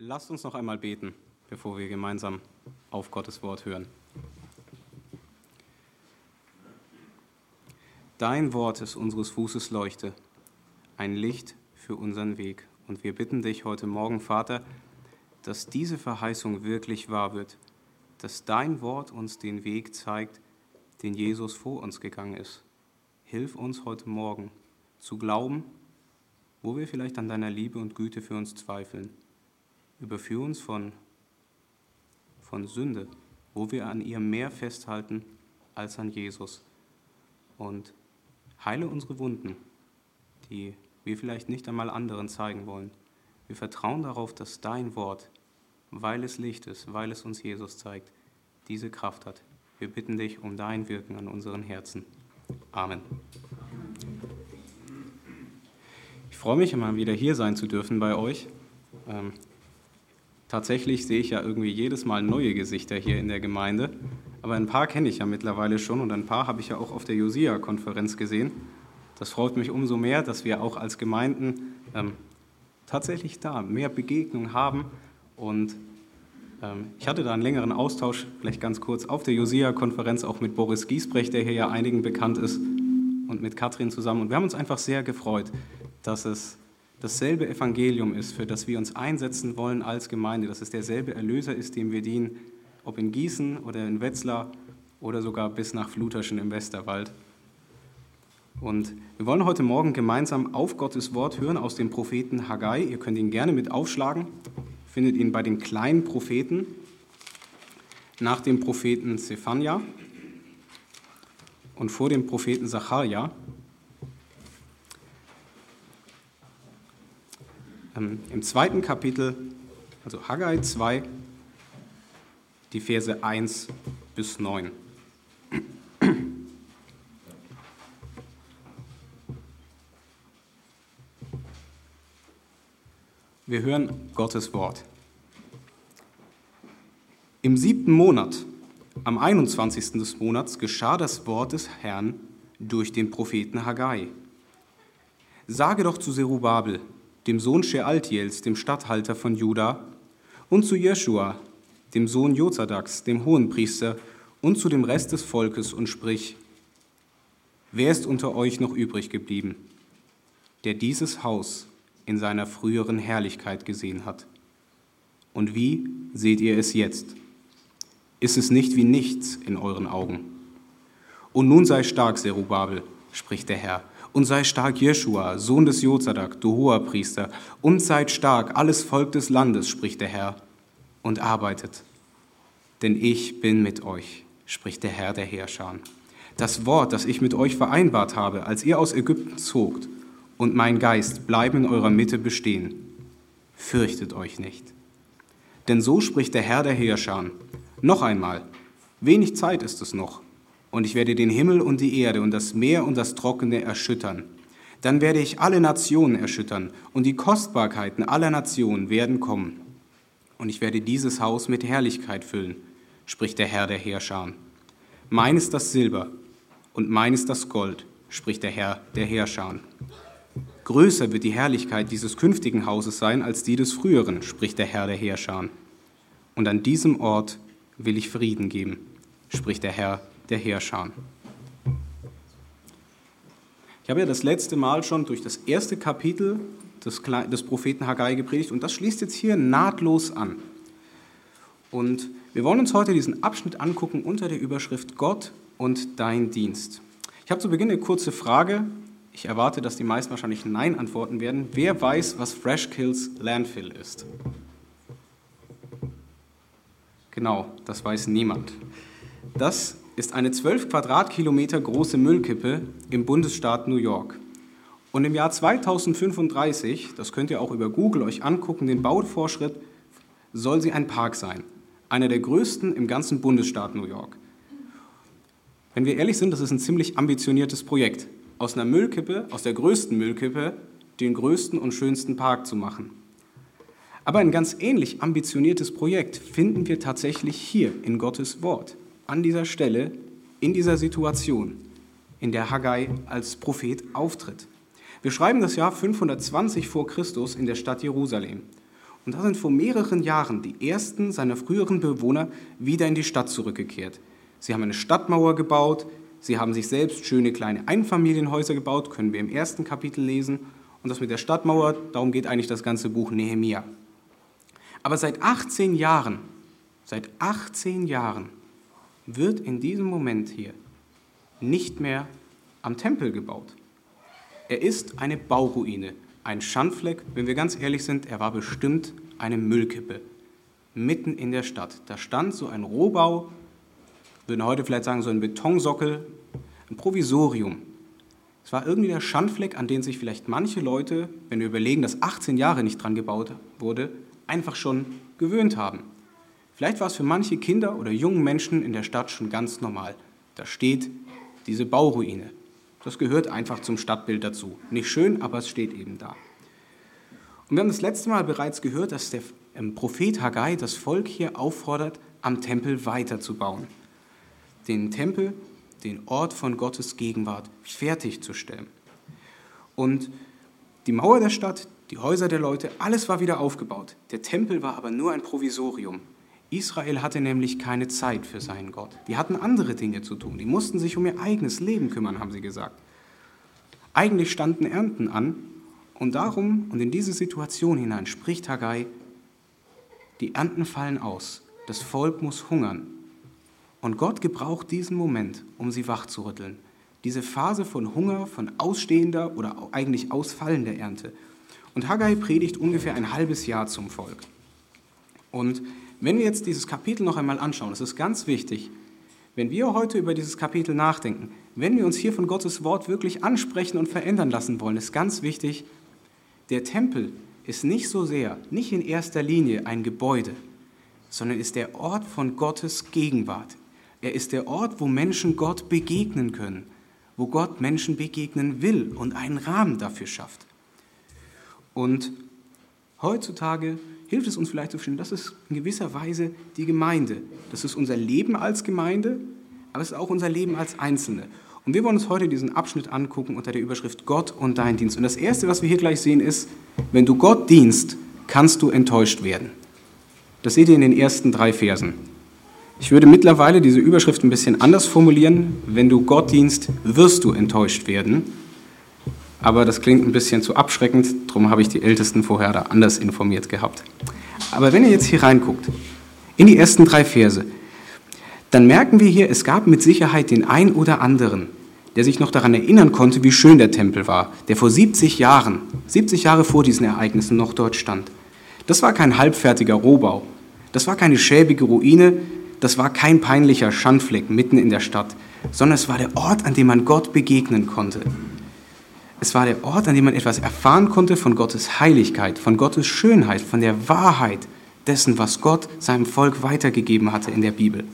Lasst uns noch einmal beten, bevor wir gemeinsam auf Gottes Wort hören. Dein Wort ist unseres Fußes Leuchte, ein Licht für unseren Weg. Und wir bitten dich heute Morgen, Vater, dass diese Verheißung wirklich wahr wird, dass dein Wort uns den Weg zeigt, den Jesus vor uns gegangen ist. Hilf uns heute Morgen zu glauben, wo wir vielleicht an deiner Liebe und Güte für uns zweifeln. Überführ uns von, von Sünde, wo wir an ihr mehr festhalten als an Jesus. Und heile unsere Wunden, die wir vielleicht nicht einmal anderen zeigen wollen. Wir vertrauen darauf, dass dein Wort, weil es Licht ist, weil es uns Jesus zeigt, diese Kraft hat. Wir bitten dich um dein Wirken an unseren Herzen. Amen. Ich freue mich immer wieder hier sein zu dürfen bei euch. Tatsächlich sehe ich ja irgendwie jedes Mal neue Gesichter hier in der Gemeinde, aber ein paar kenne ich ja mittlerweile schon und ein paar habe ich ja auch auf der Josia-Konferenz gesehen. Das freut mich umso mehr, dass wir auch als Gemeinden ähm, tatsächlich da mehr Begegnung haben und ähm, ich hatte da einen längeren Austausch, vielleicht ganz kurz, auf der Josia-Konferenz auch mit Boris Giesbrecht, der hier ja einigen bekannt ist, und mit Katrin zusammen. Und wir haben uns einfach sehr gefreut, dass es dasselbe Evangelium ist, für das wir uns einsetzen wollen als Gemeinde, dass es derselbe Erlöser ist, dem wir dienen, ob in Gießen oder in Wetzlar oder sogar bis nach Fluterschen im Westerwald. Und wir wollen heute Morgen gemeinsam auf Gottes Wort hören aus dem Propheten Haggai. Ihr könnt ihn gerne mit aufschlagen. Findet ihn bei den kleinen Propheten nach dem Propheten Zephania und vor dem Propheten Sacharja. Im zweiten Kapitel, also Haggai 2, die Verse 1 bis 9. Wir hören Gottes Wort. Im siebten Monat, am 21. des Monats, geschah das Wort des Herrn durch den Propheten Haggai. Sage doch zu Zerubabel, dem Sohn Shealtiels, dem Statthalter von Juda, und zu Jeschua, dem Sohn Jozadaks, dem Hohenpriester, und zu dem Rest des Volkes und sprich, wer ist unter euch noch übrig geblieben, der dieses Haus in seiner früheren Herrlichkeit gesehen hat. Und wie seht ihr es jetzt? Ist es nicht wie nichts in euren Augen? Und nun sei stark, Zerubabel, spricht der Herr, und sei stark, Jeschua, Sohn des Jozadak, du hoher Priester, und seid stark, alles Volk des Landes, spricht der Herr, und arbeitet. Denn ich bin mit euch, spricht der Herr der Herrscher. Das Wort, das ich mit euch vereinbart habe, als ihr aus Ägypten zogt, und mein Geist bleiben in eurer Mitte bestehen. Fürchtet euch nicht. Denn so spricht der Herr der Herrscher. Noch einmal, wenig Zeit ist es noch, und ich werde den Himmel und die Erde und das Meer und das Trockene erschüttern. Dann werde ich alle Nationen erschüttern, und die Kostbarkeiten aller Nationen werden kommen. Und ich werde dieses Haus mit Herrlichkeit füllen, spricht der Herr der Herrscher. Mein ist das Silber, und mein ist das Gold, spricht der Herr der Herrscher. Größer wird die Herrlichkeit dieses künftigen Hauses sein als die des früheren, spricht der Herr der Herrscher. Und an diesem Ort will ich Frieden geben, spricht der Herr der Herrscher. Ich habe ja das letzte Mal schon durch das erste Kapitel des, Propheten Haggai gepredigt und das schließt jetzt hier nahtlos an. Und wir wollen uns heute diesen Abschnitt angucken unter der Überschrift Gott und dein Dienst. Ich habe zu Beginn eine kurze Frage ich erwarte, dass die meisten wahrscheinlich Nein antworten werden. Wer weiß, was Fresh Kills Landfill ist? Genau, das weiß niemand. Das ist eine 12 Quadratkilometer große Müllkippe im Bundesstaat New York. Und im Jahr 2035, das könnt ihr auch über Google euch angucken, den Bauvorschritt, soll sie ein Park sein. Einer der größten im ganzen Bundesstaat New York. Wenn wir ehrlich sind, das ist ein ziemlich ambitioniertes Projekt aus einer Müllkippe, aus der größten Müllkippe, den größten und schönsten Park zu machen. Aber ein ganz ähnlich ambitioniertes Projekt finden wir tatsächlich hier in Gottes Wort, an dieser Stelle, in dieser Situation, in der Haggai als Prophet auftritt. Wir schreiben das Jahr 520 vor Christus in der Stadt Jerusalem. Und da sind vor mehreren Jahren die ersten seiner früheren Bewohner wieder in die Stadt zurückgekehrt. Sie haben eine Stadtmauer gebaut, sie haben sich selbst schöne kleine Einfamilienhäuser gebaut, können wir im ersten Kapitel lesen. Und das mit der Stadtmauer, darum geht eigentlich das ganze Buch Nehemia. Aber seit 18 Jahren, seit 18 Jahren wird in diesem Moment hier nicht mehr am Tempel gebaut. Er ist eine Bauruine, ein Schandfleck. Wenn wir ganz ehrlich sind, er war bestimmt eine Müllkippe mitten in der Stadt. Da stand so ein Rohbau, würden heute vielleicht sagen, so ein Betonsockel, ein Provisorium. Es war irgendwie der Schandfleck, an den sich vielleicht manche Leute, wenn wir überlegen, dass 18 Jahre nicht dran gebaut wurde, einfach schon gewöhnt haben. Vielleicht war es für manche Kinder oder jungen Menschen in der Stadt schon ganz normal. Da steht diese Bauruine. Das gehört einfach zum Stadtbild dazu. Nicht schön, aber es steht eben da. Und wir haben das letzte Mal bereits gehört, dass der ähm, Prophet Haggai das Volk hier auffordert, am Tempel weiterzubauen. Den Tempel, den Ort von Gottes Gegenwart, fertigzustellen. Und die Mauer der Stadt, die Häuser der Leute, alles war wieder aufgebaut. Der Tempel war aber nur ein Provisorium. Israel hatte nämlich keine Zeit für seinen Gott. Die hatten andere Dinge zu tun. Die mussten sich um ihr eigenes Leben kümmern, haben sie gesagt. Eigentlich standen Ernten an und darum und in diese Situation hinein spricht Haggai, die Ernten fallen aus, das Volk muss hungern. Und Gott gebraucht diesen Moment, um sie wachzurütteln. Diese Phase von Hunger, von ausstehender oder eigentlich ausfallender Ernte. Und Haggai predigt ungefähr ein halbes Jahr zum Volk. Und wenn wir jetzt dieses Kapitel noch einmal anschauen, das ist ganz wichtig, wenn wir heute über dieses Kapitel nachdenken, wenn wir uns hier von Gottes Wort wirklich ansprechen und verändern lassen wollen, ist ganz wichtig, der Tempel ist nicht so sehr, nicht in erster Linie ein Gebäude, sondern ist der Ort von Gottes Gegenwart. Er ist der Ort, wo Menschen Gott begegnen können, wo Gott Menschen begegnen will und einen Rahmen dafür schafft. Und heutzutage hilft es uns vielleicht zu verstehen, das ist in gewisser Weise die Gemeinde. Das ist unser Leben als Gemeinde, aber es ist auch unser Leben als Einzelne. Und wir wollen uns heute diesen Abschnitt angucken unter der Überschrift Gott und dein Dienst. Und das Erste, was wir hier gleich sehen, ist, wenn du Gott dienst, kannst du enttäuscht werden. Das seht ihr in den ersten drei Versen. Ich würde mittlerweile diese Überschrift ein bisschen anders formulieren. Wenn du Gott dienst, wirst du enttäuscht werden aber das klingt ein bisschen zu abschreckend, darum habe ich die Ältesten vorher da anders informiert gehabt. Aber wenn ihr jetzt hier reinguckt, in die ersten drei Verse, dann merken wir hier, es gab mit Sicherheit den ein oder anderen, der sich noch daran erinnern konnte, wie schön der Tempel war, der vor 70 Jahren, 70 Jahre vor diesen Ereignissen noch dort stand. Das war kein halbfertiger Rohbau, das war keine schäbige Ruine, das war kein peinlicher Schandfleck mitten in der Stadt, sondern es war der Ort, an dem man Gott begegnen konnte. Es war der Ort, an dem man etwas erfahren konnte von Gottes Heiligkeit, von Gottes Schönheit, von der Wahrheit dessen, was Gott seinem Volk weitergegeben hatte in der Bibel.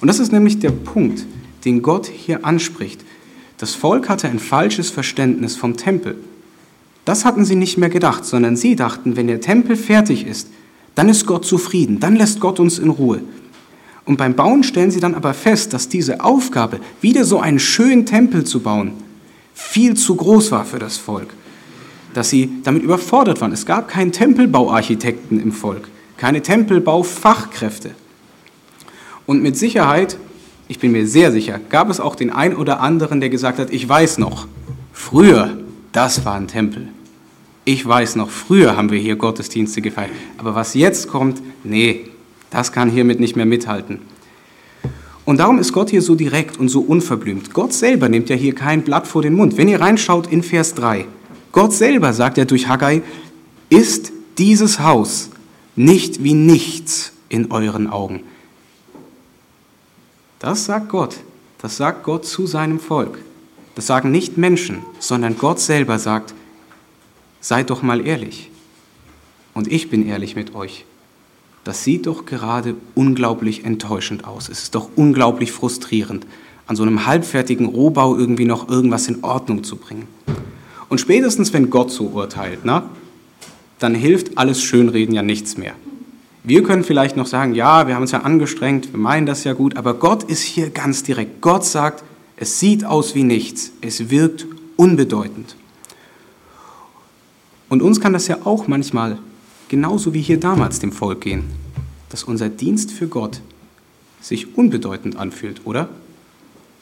Und das ist nämlich der Punkt, den Gott hier anspricht. Das Volk hatte ein falsches Verständnis vom Tempel. Das hatten sie nicht mehr gedacht, sondern sie dachten, wenn der Tempel fertig ist, dann ist Gott zufrieden, dann lässt Gott uns in Ruhe. Und beim Bauen stellen sie dann aber fest, dass diese Aufgabe, wieder so einen schönen Tempel zu bauen, viel zu groß war für das Volk, dass sie damit überfordert waren. Es gab keinen Tempelbauarchitekten im Volk, keine Tempelbaufachkräfte. Und mit Sicherheit, ich bin mir sehr sicher, gab es auch den einen oder anderen, der gesagt hat, ich weiß noch, früher, das war ein Tempel. Ich weiß noch, früher haben wir hier Gottesdienste gefeiert, aber was jetzt kommt, nee, das kann hiermit nicht mehr mithalten. Und darum ist Gott hier so direkt und so unverblümt. Gott selber nimmt ja hier kein Blatt vor den Mund. Wenn ihr reinschaut in Vers 3, Gott selber sagt ja durch Haggai, ist dieses Haus nicht wie nichts in euren Augen. Das sagt Gott. Das sagt Gott zu seinem Volk. Das sagen nicht Menschen, sondern Gott selber sagt, seid doch mal ehrlich. Und ich bin ehrlich mit euch das sieht doch gerade unglaublich enttäuschend aus. Es ist doch unglaublich frustrierend, an so einem halbfertigen Rohbau irgendwie noch irgendwas in Ordnung zu bringen. Und spätestens, wenn Gott so urteilt, na, dann hilft alles Schönreden ja nichts mehr. Wir können vielleicht noch sagen, ja, wir haben uns ja angestrengt, wir meinen das ja gut, aber Gott ist hier ganz direkt. Gott sagt, es sieht aus wie nichts, es wirkt unbedeutend. Und uns kann das ja auch manchmal genauso wie hier damals dem Volk gehen, dass unser Dienst für Gott sich unbedeutend anfühlt, oder?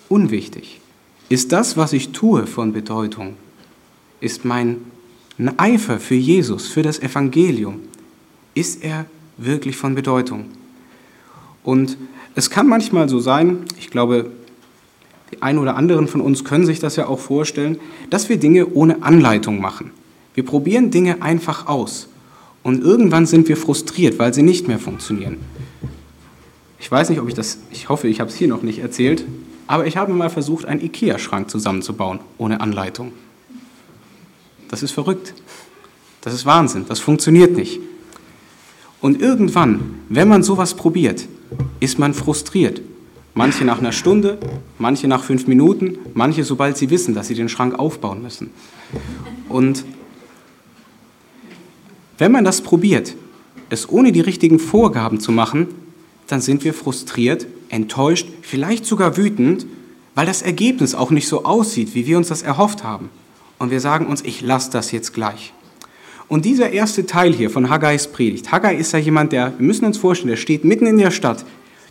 Unwichtig. Ist das, was ich tue, von Bedeutung? Ist mein Eifer für Jesus, für das Evangelium, ist er wirklich von Bedeutung? Und es kann manchmal so sein, ich glaube, die einen oder anderen von uns können sich das ja auch vorstellen, dass wir Dinge ohne Anleitung machen. Wir probieren Dinge einfach aus und irgendwann sind wir frustriert, weil sie nicht mehr funktionieren. Ich weiß nicht, ob ich das, ich hoffe, ich habe es hier noch nicht erzählt, aber ich habe mal versucht, einen IKEA-Schrank zusammenzubauen, ohne Anleitung. Das ist verrückt. Das ist Wahnsinn. Das funktioniert nicht. Und irgendwann, wenn man sowas probiert, ist man frustriert. Manche nach einer Stunde, manche nach fünf Minuten, manche sobald sie wissen, dass sie den Schrank aufbauen müssen. Und wenn man das probiert, es ohne die richtigen Vorgaben zu machen, dann sind wir frustriert, enttäuscht, vielleicht sogar wütend, weil das Ergebnis auch nicht so aussieht, wie wir uns das erhofft haben. Und wir sagen uns, ich lasse das jetzt gleich. Und dieser erste Teil hier von Haggais Predigt, Haggai ist ja jemand, der, wir müssen uns vorstellen, der steht mitten in der Stadt,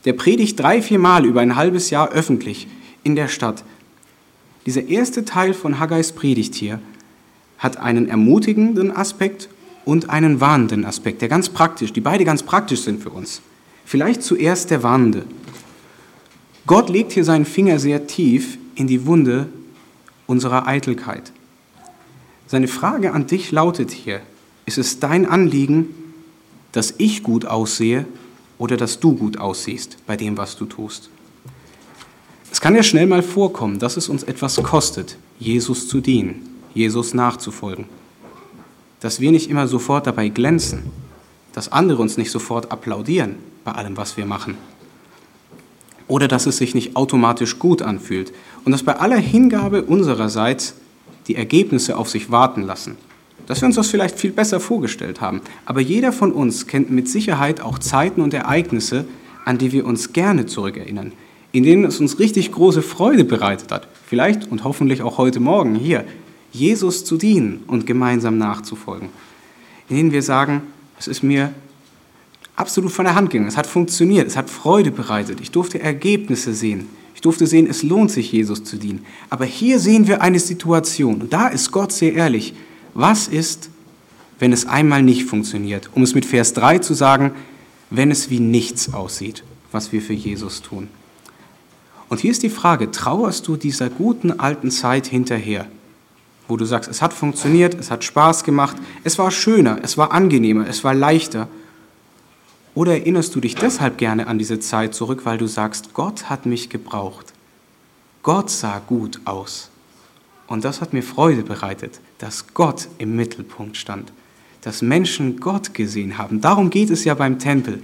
der predigt drei, vier Mal über ein halbes Jahr öffentlich in der Stadt. Dieser erste Teil von Haggais Predigt hier hat einen ermutigenden Aspekt und einen warnenden Aspekt, der ganz praktisch, die beide ganz praktisch sind für uns. Vielleicht zuerst der warnende. Gott legt hier seinen Finger sehr tief in die Wunde unserer Eitelkeit. Seine Frage an dich lautet hier, ist es dein Anliegen, dass ich gut aussehe oder dass du gut aussiehst bei dem, was du tust? Es kann ja schnell mal vorkommen, dass es uns etwas kostet, Jesus zu dienen, Jesus nachzufolgen dass wir nicht immer sofort dabei glänzen, dass andere uns nicht sofort applaudieren bei allem, was wir machen. Oder dass es sich nicht automatisch gut anfühlt und dass bei aller Hingabe unsererseits die Ergebnisse auf sich warten lassen. Dass wir uns das vielleicht viel besser vorgestellt haben. Aber jeder von uns kennt mit Sicherheit auch Zeiten und Ereignisse, an die wir uns gerne zurückerinnern, in denen es uns richtig große Freude bereitet hat. Vielleicht und hoffentlich auch heute Morgen hier Jesus zu dienen und gemeinsam nachzufolgen, in denen wir sagen, es ist mir absolut von der Hand gegangen, es hat funktioniert, es hat Freude bereitet, ich durfte Ergebnisse sehen, ich durfte sehen, es lohnt sich, Jesus zu dienen. Aber hier sehen wir eine Situation, und da ist Gott sehr ehrlich, was ist, wenn es einmal nicht funktioniert? Um es mit Vers 3 zu sagen, wenn es wie nichts aussieht, was wir für Jesus tun. Und hier ist die Frage, trauerst du dieser guten alten Zeit hinterher? Wo du sagst, es hat funktioniert, es hat Spaß gemacht, es war schöner, es war angenehmer, es war leichter? Oder erinnerst du dich deshalb gerne an diese Zeit zurück, weil du sagst, Gott hat mich gebraucht. Gott sah gut aus. Und das hat mir Freude bereitet, dass Gott im Mittelpunkt stand, dass Menschen Gott gesehen haben. Darum geht es ja beim Tempel.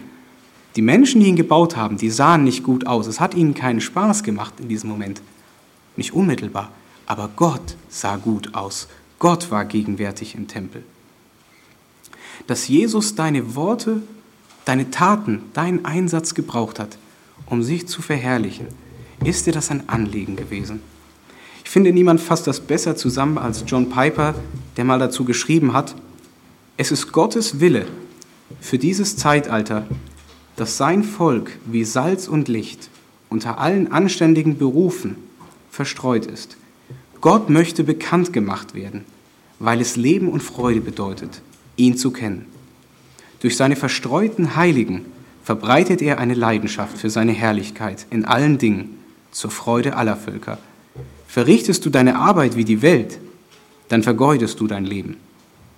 Die Menschen, die ihn gebaut haben, die sahen nicht gut aus. Es hat ihnen keinen Spaß gemacht in diesem Moment. Nicht unmittelbar. Aber Gott sah gut aus. Gott war gegenwärtig im Tempel. Dass Jesus deine Worte, deine Taten, deinen Einsatz gebraucht hat, um sich zu verherrlichen, ist dir das ein Anliegen gewesen. Ich finde, niemand fasst das besser zusammen als John Piper, der mal dazu geschrieben hat, es ist Gottes Wille für dieses Zeitalter, dass sein Volk wie Salz und Licht unter allen anständigen Berufen verstreut ist Gott möchte bekannt gemacht werden, weil es Leben und Freude bedeutet, ihn zu kennen. Durch seine verstreuten Heiligen verbreitet er eine Leidenschaft für seine Herrlichkeit in allen Dingen, zur Freude aller Völker. Verrichtest du deine Arbeit wie die Welt, dann vergeudest du dein Leben,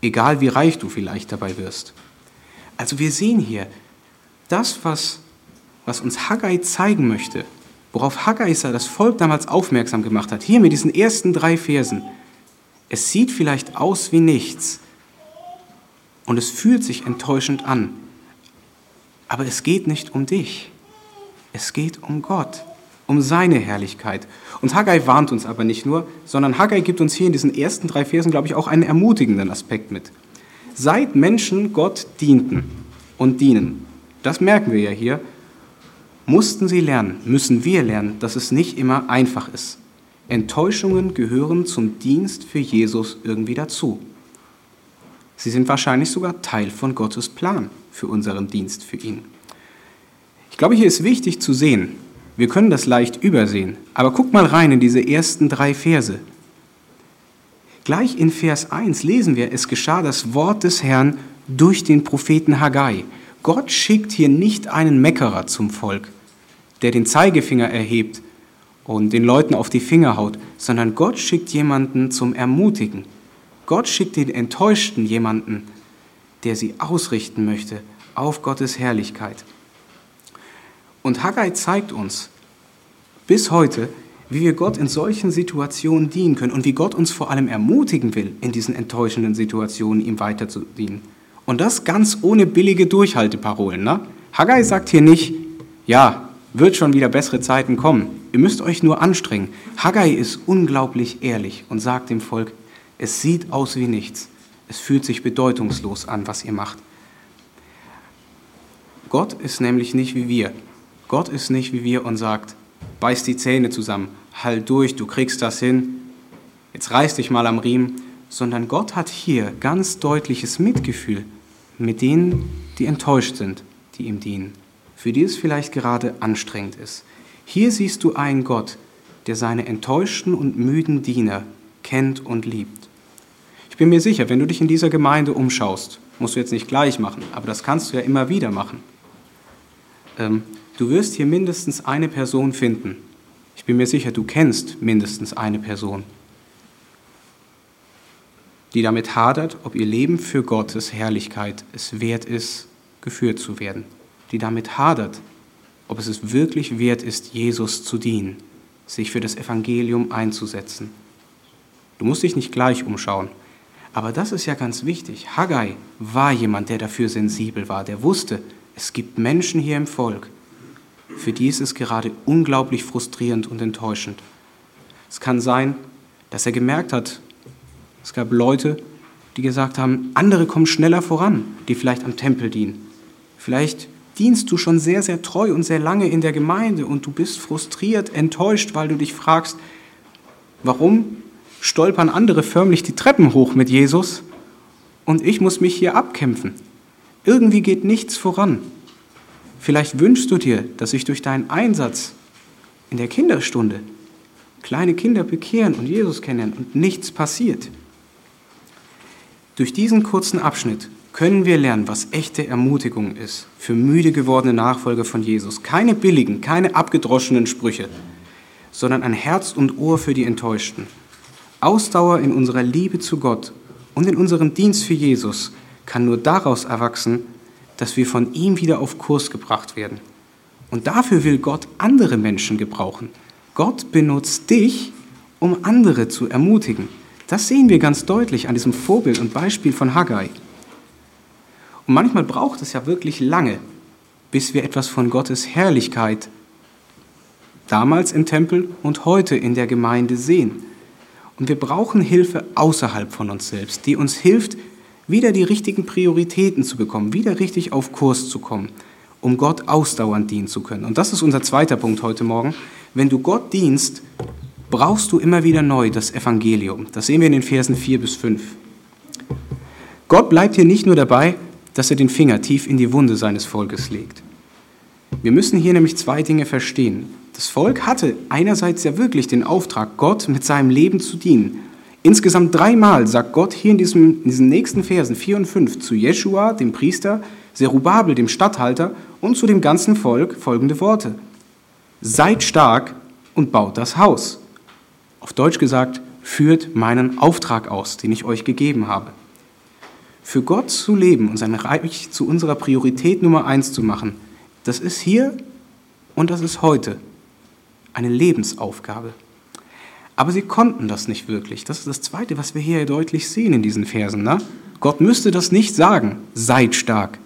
egal wie reich du vielleicht dabei wirst. Also wir sehen hier, das, was, was uns Haggai zeigen möchte, worauf Haggaisa das Volk damals aufmerksam gemacht hat, hier mit diesen ersten drei Versen. Es sieht vielleicht aus wie nichts und es fühlt sich enttäuschend an, aber es geht nicht um dich. Es geht um Gott, um seine Herrlichkeit. Und Haggai warnt uns aber nicht nur, sondern Haggai gibt uns hier in diesen ersten drei Versen, glaube ich, auch einen ermutigenden Aspekt mit. Seit Menschen Gott dienten und dienen, das merken wir ja hier, mussten sie lernen, müssen wir lernen, dass es nicht immer einfach ist. Enttäuschungen gehören zum Dienst für Jesus irgendwie dazu. Sie sind wahrscheinlich sogar Teil von Gottes Plan für unseren Dienst für ihn. Ich glaube, hier ist wichtig zu sehen, wir können das leicht übersehen, aber guck mal rein in diese ersten drei Verse. Gleich in Vers 1 lesen wir, es geschah das Wort des Herrn durch den Propheten Haggai. Gott schickt hier nicht einen Meckerer zum Volk, der den Zeigefinger erhebt und den Leuten auf die Finger haut, sondern Gott schickt jemanden zum Ermutigen. Gott schickt den Enttäuschten jemanden, der sie ausrichten möchte auf Gottes Herrlichkeit. Und Haggai zeigt uns bis heute, wie wir Gott in solchen Situationen dienen können und wie Gott uns vor allem ermutigen will, in diesen enttäuschenden Situationen ihm weiter zu dienen. Und das ganz ohne billige Durchhalteparolen. Ne? Haggai sagt hier nicht, ja, wird schon wieder bessere Zeiten kommen. Ihr müsst euch nur anstrengen. Haggai ist unglaublich ehrlich und sagt dem Volk, es sieht aus wie nichts. Es fühlt sich bedeutungslos an, was ihr macht. Gott ist nämlich nicht wie wir. Gott ist nicht wie wir und sagt, beiß die Zähne zusammen, halt durch, du kriegst das hin, jetzt reiß dich mal am Riemen, sondern Gott hat hier ganz deutliches Mitgefühl mit denen, die enttäuscht sind, die ihm dienen, für die es vielleicht gerade anstrengend ist. Hier siehst du einen Gott, der seine enttäuschten und müden Diener kennt und liebt. Ich bin mir sicher, wenn du dich in dieser Gemeinde umschaust, musst du jetzt nicht gleich machen, aber das kannst du ja immer wieder machen. Ähm, du wirst hier mindestens eine Person finden, ich bin mir sicher, du kennst mindestens eine Person, die damit hadert, ob ihr Leben für Gottes Herrlichkeit es wert ist, geführt zu werden. Die damit hadert, ob es es wirklich wert ist, Jesus zu dienen, sich für das Evangelium einzusetzen. Du musst dich nicht gleich umschauen. Aber das ist ja ganz wichtig. Haggai war jemand, der dafür sensibel war, der wusste, es gibt Menschen hier im Volk, für die ist es gerade unglaublich frustrierend und enttäuschend. Es kann sein, dass er gemerkt hat, es gab Leute, die gesagt haben, andere kommen schneller voran, die vielleicht am Tempel dienen. Vielleicht dienst du schon sehr, sehr treu und sehr lange in der Gemeinde und du bist frustriert, enttäuscht, weil du dich fragst, warum stolpern andere förmlich die Treppen hoch mit Jesus und ich muss mich hier abkämpfen. Irgendwie geht nichts voran. Vielleicht wünschst du dir, dass sich durch deinen Einsatz in der Kinderstunde kleine Kinder bekehren und Jesus kennenlernen und nichts passiert. Durch diesen kurzen Abschnitt können wir lernen, was echte Ermutigung ist für müde gewordene Nachfolger von Jesus. Keine billigen, keine abgedroschenen Sprüche, sondern ein Herz und Ohr für die Enttäuschten. Ausdauer in unserer Liebe zu Gott und in unserem Dienst für Jesus kann nur daraus erwachsen, dass wir von ihm wieder auf Kurs gebracht werden. Und dafür will Gott andere Menschen gebrauchen. Gott benutzt dich, um andere zu ermutigen. Das sehen wir ganz deutlich an diesem Vorbild und Beispiel von Haggai. Und manchmal braucht es ja wirklich lange, bis wir etwas von Gottes Herrlichkeit damals im Tempel und heute in der Gemeinde sehen. Und wir brauchen Hilfe außerhalb von uns selbst, die uns hilft, wieder die richtigen Prioritäten zu bekommen, wieder richtig auf Kurs zu kommen, um Gott ausdauernd dienen zu können. Und das ist unser zweiter Punkt heute Morgen. Wenn du Gott dienst, brauchst du immer wieder neu das Evangelium. Das sehen wir in den Versen 4 bis 5. Gott bleibt hier nicht nur dabei, dass er den Finger tief in die Wunde seines Volkes legt. Wir müssen hier nämlich zwei Dinge verstehen. Das Volk hatte einerseits ja wirklich den Auftrag, Gott mit seinem Leben zu dienen, Insgesamt dreimal sagt Gott hier in, diesem, in diesen nächsten Versen 4 und 5 zu Jeschua, dem Priester, Zerubabel, dem Statthalter und zu dem ganzen Volk folgende Worte. Seid stark und baut das Haus. Auf Deutsch gesagt, führt meinen Auftrag aus, den ich euch gegeben habe. Für Gott zu leben und sein Reich zu unserer Priorität Nummer eins zu machen, das ist hier und das ist heute eine Lebensaufgabe. Aber sie konnten das nicht wirklich. Das ist das Zweite, was wir hier deutlich sehen in diesen Versen. Ne? Gott müsste das nicht sagen, seid stark.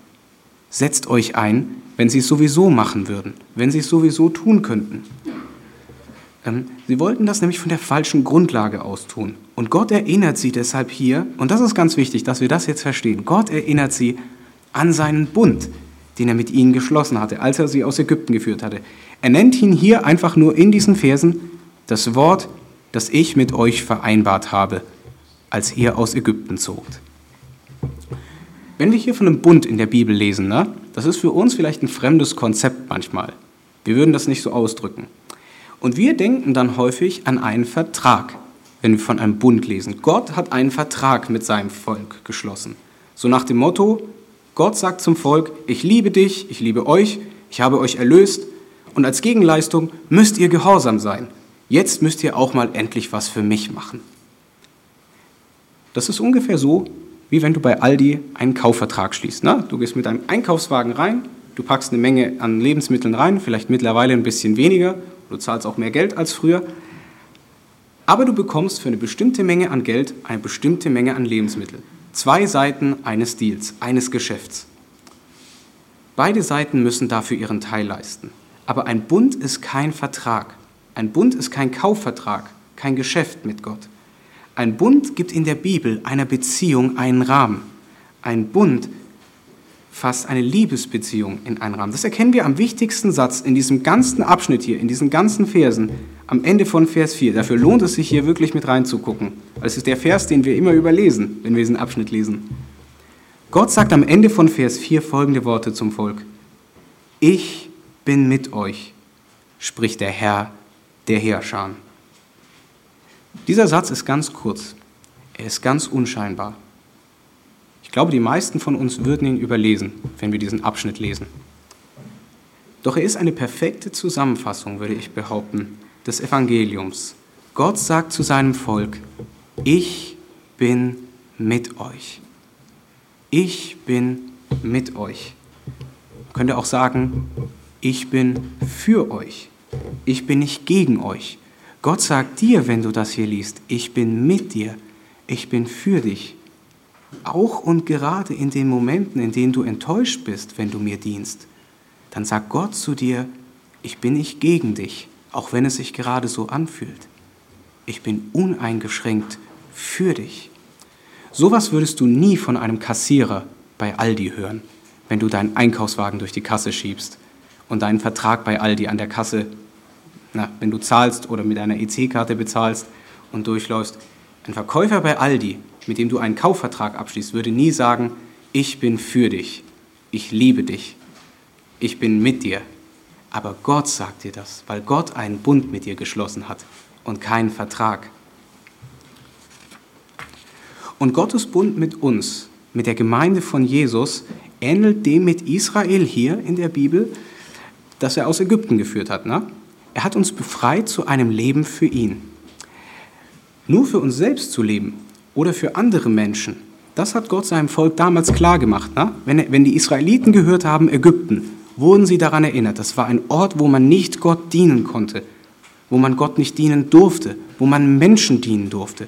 Setzt euch ein, wenn sie es sowieso machen würden, wenn sie es sowieso tun könnten. Ähm, sie wollten das nämlich von der falschen Grundlage aus tun. Und Gott erinnert sie deshalb hier, und das ist ganz wichtig, dass wir das jetzt verstehen, Gott erinnert sie an seinen Bund, den er mit ihnen geschlossen hatte, als er sie aus Ägypten geführt hatte. Er nennt ihn hier einfach nur in diesen Versen das Wort das ich mit euch vereinbart habe, als ihr aus Ägypten zogt. Wenn wir hier von einem Bund in der Bibel lesen, ne, das ist für uns vielleicht ein fremdes Konzept manchmal. Wir würden das nicht so ausdrücken. Und wir denken dann häufig an einen Vertrag, wenn wir von einem Bund lesen. Gott hat einen Vertrag mit seinem Volk geschlossen. So nach dem Motto, Gott sagt zum Volk, ich liebe dich, ich liebe euch, ich habe euch erlöst und als Gegenleistung müsst ihr gehorsam sein. Jetzt müsst ihr auch mal endlich was für mich machen. Das ist ungefähr so, wie wenn du bei Aldi einen Kaufvertrag schließt. Ne? Du gehst mit einem Einkaufswagen rein, du packst eine Menge an Lebensmitteln rein, vielleicht mittlerweile ein bisschen weniger, du zahlst auch mehr Geld als früher, aber du bekommst für eine bestimmte Menge an Geld eine bestimmte Menge an Lebensmitteln. Zwei Seiten eines Deals, eines Geschäfts. Beide Seiten müssen dafür ihren Teil leisten. Aber ein Bund ist kein Vertrag. Ein Bund ist kein Kaufvertrag, kein Geschäft mit Gott. Ein Bund gibt in der Bibel einer Beziehung einen Rahmen. Ein Bund fasst eine Liebesbeziehung in einen Rahmen. Das erkennen wir am wichtigsten Satz in diesem ganzen Abschnitt hier, in diesen ganzen Versen, am Ende von Vers 4. Dafür lohnt es sich hier wirklich mit reinzugucken. Es ist der Vers, den wir immer überlesen, wenn wir diesen Abschnitt lesen. Gott sagt am Ende von Vers 4 folgende Worte zum Volk. Ich bin mit euch, spricht der Herr der Heerscharen. Dieser Satz ist ganz kurz. Er ist ganz unscheinbar. Ich glaube, die meisten von uns würden ihn überlesen, wenn wir diesen Abschnitt lesen. Doch er ist eine perfekte Zusammenfassung, würde ich behaupten, des Evangeliums. Gott sagt zu seinem Volk, ich bin mit euch. Ich bin mit euch. Man könnte auch sagen, ich bin für euch. Ich bin nicht gegen euch. Gott sagt dir, wenn du das hier liest, ich bin mit dir, ich bin für dich. Auch und gerade in den Momenten, in denen du enttäuscht bist, wenn du mir dienst, dann sagt Gott zu dir, ich bin nicht gegen dich, auch wenn es sich gerade so anfühlt. Ich bin uneingeschränkt für dich. Sowas würdest du nie von einem Kassierer bei Aldi hören, wenn du deinen Einkaufswagen durch die Kasse schiebst und deinen Vertrag bei Aldi an der Kasse na, wenn du zahlst oder mit einer EC-Karte bezahlst und durchläufst. Ein Verkäufer bei Aldi, mit dem du einen Kaufvertrag abschließt, würde nie sagen, ich bin für dich, ich liebe dich, ich bin mit dir. Aber Gott sagt dir das, weil Gott einen Bund mit dir geschlossen hat und keinen Vertrag. Und Gottes Bund mit uns, mit der Gemeinde von Jesus, ähnelt dem mit Israel hier in der Bibel, das er aus Ägypten geführt hat. Ne? Er hat uns befreit zu einem Leben für ihn. Nur für uns selbst zu leben oder für andere Menschen, das hat Gott seinem Volk damals klar gemacht. Ne? Wenn, wenn die Israeliten gehört haben, Ägypten, wurden sie daran erinnert. Das war ein Ort, wo man nicht Gott dienen konnte, wo man Gott nicht dienen durfte, wo man Menschen dienen durfte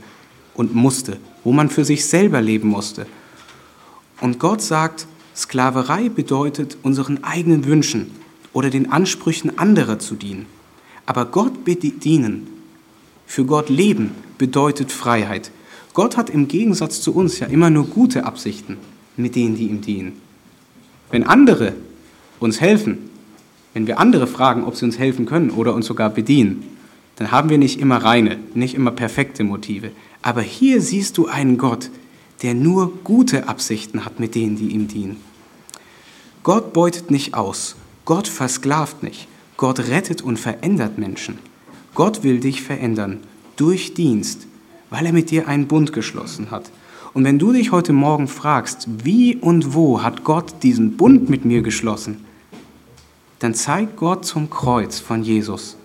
und musste, wo man für sich selber leben musste. Und Gott sagt, Sklaverei bedeutet, unseren eigenen Wünschen oder den Ansprüchen anderer zu dienen. Aber Gott dienen, für Gott leben, bedeutet Freiheit. Gott hat im Gegensatz zu uns ja immer nur gute Absichten mit denen, die ihm dienen. Wenn andere uns helfen, wenn wir andere fragen, ob sie uns helfen können oder uns sogar bedienen, dann haben wir nicht immer reine, nicht immer perfekte Motive. Aber hier siehst du einen Gott, der nur gute Absichten hat mit denen, die ihm dienen. Gott beutet nicht aus, Gott versklavt nicht, Gott rettet und verändert Menschen. Gott will dich verändern durch Dienst, weil er mit dir einen Bund geschlossen hat. Und wenn du dich heute Morgen fragst, wie und wo hat Gott diesen Bund mit mir geschlossen, dann zeig Gott zum Kreuz von Jesus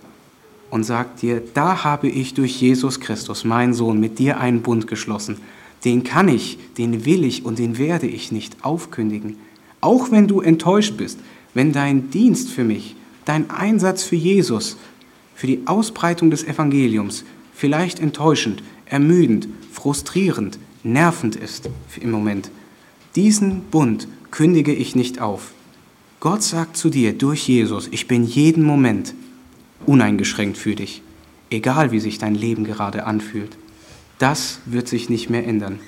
und sag dir, da habe ich durch Jesus Christus, meinen Sohn, mit dir einen Bund geschlossen. Den kann ich, den will ich und den werde ich nicht aufkündigen. Auch wenn du enttäuscht bist, wenn dein Dienst für mich dein Einsatz für Jesus, für die Ausbreitung des Evangeliums vielleicht enttäuschend, ermüdend, frustrierend, nervend ist im Moment. Diesen Bund kündige ich nicht auf. Gott sagt zu dir durch Jesus, ich bin jeden Moment uneingeschränkt für dich, egal wie sich dein Leben gerade anfühlt. Das wird sich nicht mehr ändern.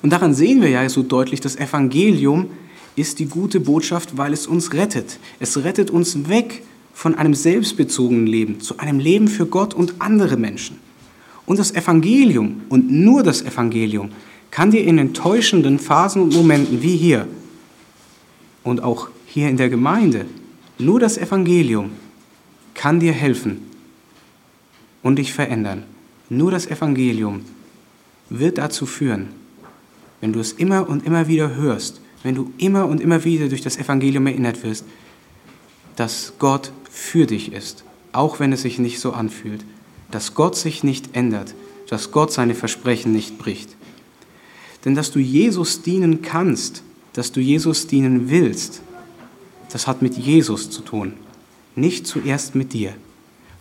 Und daran sehen wir ja so deutlich, das Evangelium ist die gute Botschaft, weil es uns rettet. Es rettet uns weg von einem selbstbezogenen Leben zu einem Leben für Gott und andere Menschen. Und das Evangelium und nur das Evangelium kann dir in enttäuschenden Phasen und Momenten wie hier und auch hier in der Gemeinde nur das Evangelium kann dir helfen und dich verändern. Nur das Evangelium wird dazu führen, wenn du es immer und immer wieder hörst, wenn du immer und immer wieder durch das Evangelium erinnert wirst, dass Gott für dich ist, auch wenn es sich nicht so anfühlt, dass Gott sich nicht ändert, dass Gott seine Versprechen nicht bricht. Denn dass du Jesus dienen kannst, dass du Jesus dienen willst, das hat mit Jesus zu tun, nicht zuerst mit dir.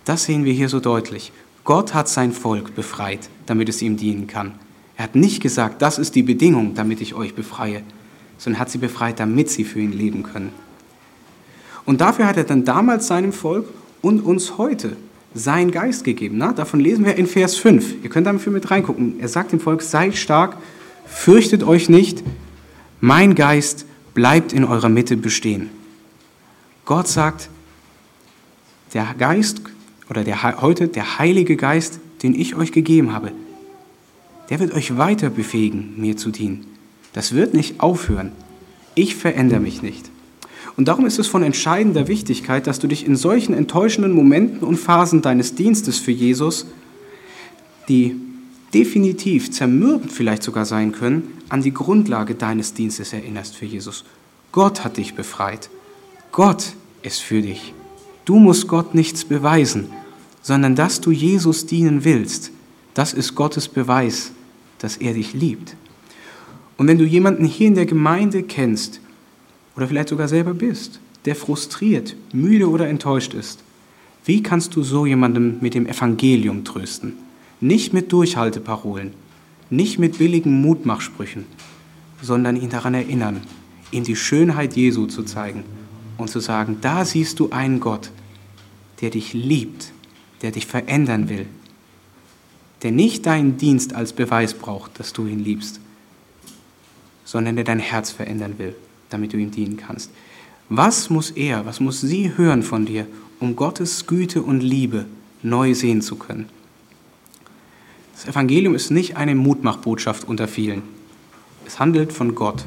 Das sehen wir hier so deutlich. Gott hat sein Volk befreit, damit es ihm dienen kann. Er hat nicht gesagt, das ist die Bedingung, damit ich euch befreie, sondern hat sie befreit, damit sie für ihn leben können. Und dafür hat er dann damals seinem Volk und uns heute seinen Geist gegeben. Na, davon lesen wir in Vers 5. Ihr könnt dafür mit reingucken. Er sagt dem Volk, seid stark, fürchtet euch nicht, mein Geist bleibt in eurer Mitte bestehen. Gott sagt, der Geist oder der, heute der Heilige Geist, den ich euch gegeben habe, der wird euch weiter befähigen, mir zu dienen. Das wird nicht aufhören. Ich verändere mich nicht. Und darum ist es von entscheidender Wichtigkeit, dass du dich in solchen enttäuschenden Momenten und Phasen deines Dienstes für Jesus, die definitiv zermürbend vielleicht sogar sein können, an die Grundlage deines Dienstes erinnerst für Jesus. Gott hat dich befreit. Gott ist für dich. Du musst Gott nichts beweisen, sondern dass du Jesus dienen willst. Das ist Gottes Beweis dass er dich liebt. Und wenn du jemanden hier in der Gemeinde kennst oder vielleicht sogar selber bist, der frustriert, müde oder enttäuscht ist, wie kannst du so jemandem mit dem Evangelium trösten? Nicht mit Durchhalteparolen, nicht mit billigen Mutmachsprüchen, sondern ihn daran erinnern, ihm die Schönheit Jesu zu zeigen und zu sagen, da siehst du einen Gott, der dich liebt, der dich verändern will, der nicht deinen Dienst als Beweis braucht, dass du ihn liebst, sondern der dein Herz verändern will, damit du ihm dienen kannst. Was muss er, was muss sie hören von dir, um Gottes Güte und Liebe neu sehen zu können? Das Evangelium ist nicht eine Mutmachbotschaft unter vielen. Es handelt von Gott,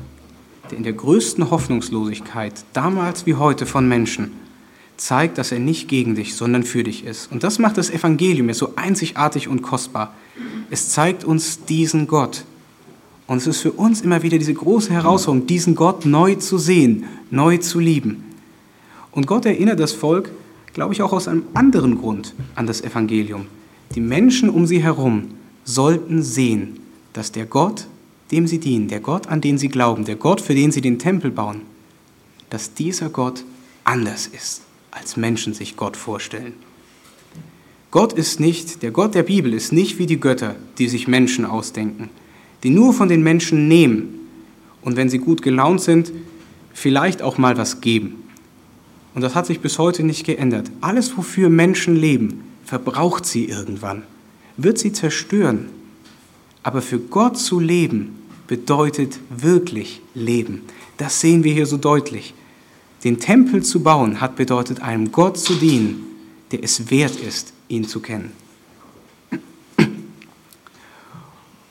der in der größten Hoffnungslosigkeit, damals wie heute von Menschen, zeigt, dass er nicht gegen dich, sondern für dich ist. Und das macht das Evangelium ja so einzigartig und kostbar. Es zeigt uns diesen Gott. Und es ist für uns immer wieder diese große Herausforderung, diesen Gott neu zu sehen, neu zu lieben. Und Gott erinnert das Volk, glaube ich, auch aus einem anderen Grund an das Evangelium. Die Menschen um sie herum sollten sehen, dass der Gott, dem sie dienen, der Gott, an den sie glauben, der Gott, für den sie den Tempel bauen, dass dieser Gott anders ist als Menschen sich Gott vorstellen. Gott ist nicht, der Gott der Bibel ist nicht wie die Götter, die sich Menschen ausdenken, die nur von den Menschen nehmen und wenn sie gut gelaunt sind, vielleicht auch mal was geben. Und das hat sich bis heute nicht geändert. Alles, wofür Menschen leben, verbraucht sie irgendwann, wird sie zerstören. Aber für Gott zu leben bedeutet wirklich Leben. Das sehen wir hier so deutlich. Den Tempel zu bauen hat bedeutet, einem Gott zu dienen, der es wert ist, ihn zu kennen.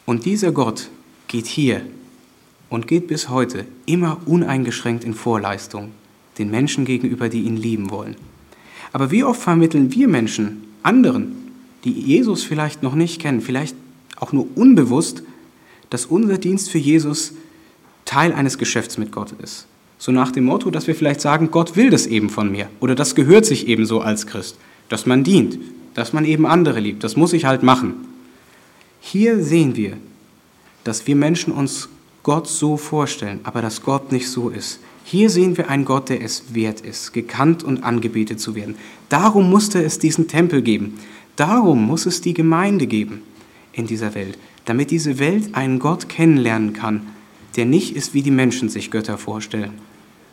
Und dieser Gott geht hier und geht bis heute immer uneingeschränkt in Vorleistung den Menschen gegenüber, die ihn lieben wollen. Aber wie oft vermitteln wir Menschen anderen, die Jesus vielleicht noch nicht kennen, vielleicht auch nur unbewusst, dass unser Dienst für Jesus Teil eines Geschäfts mit Gott ist? So nach dem Motto, dass wir vielleicht sagen, Gott will das eben von mir oder das gehört sich eben so als Christ, dass man dient, dass man eben andere liebt, das muss ich halt machen. Hier sehen wir, dass wir Menschen uns Gott so vorstellen, aber dass Gott nicht so ist. Hier sehen wir einen Gott, der es wert ist, gekannt und angebetet zu werden. Darum musste es diesen Tempel geben. Darum muss es die Gemeinde geben in dieser Welt, damit diese Welt einen Gott kennenlernen kann, der nicht ist, wie die Menschen sich Götter vorstellen,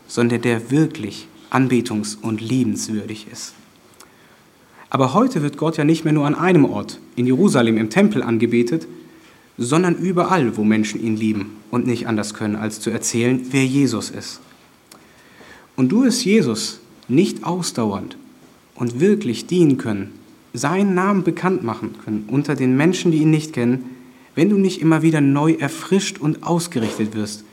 sondern der wirklich anbetungs- und liebenswürdig ist. Aber heute wird Gott ja nicht mehr nur an einem Ort, in Jerusalem im Tempel angebetet, sondern überall, wo Menschen ihn lieben und nicht anders können, als zu erzählen, wer Jesus ist. Und du es Jesus nicht ausdauernd und wirklich dienen können, seinen Namen bekannt machen können unter den Menschen, die ihn nicht kennen, wenn du nicht immer wieder neu erfrischt und ausgerichtet wirst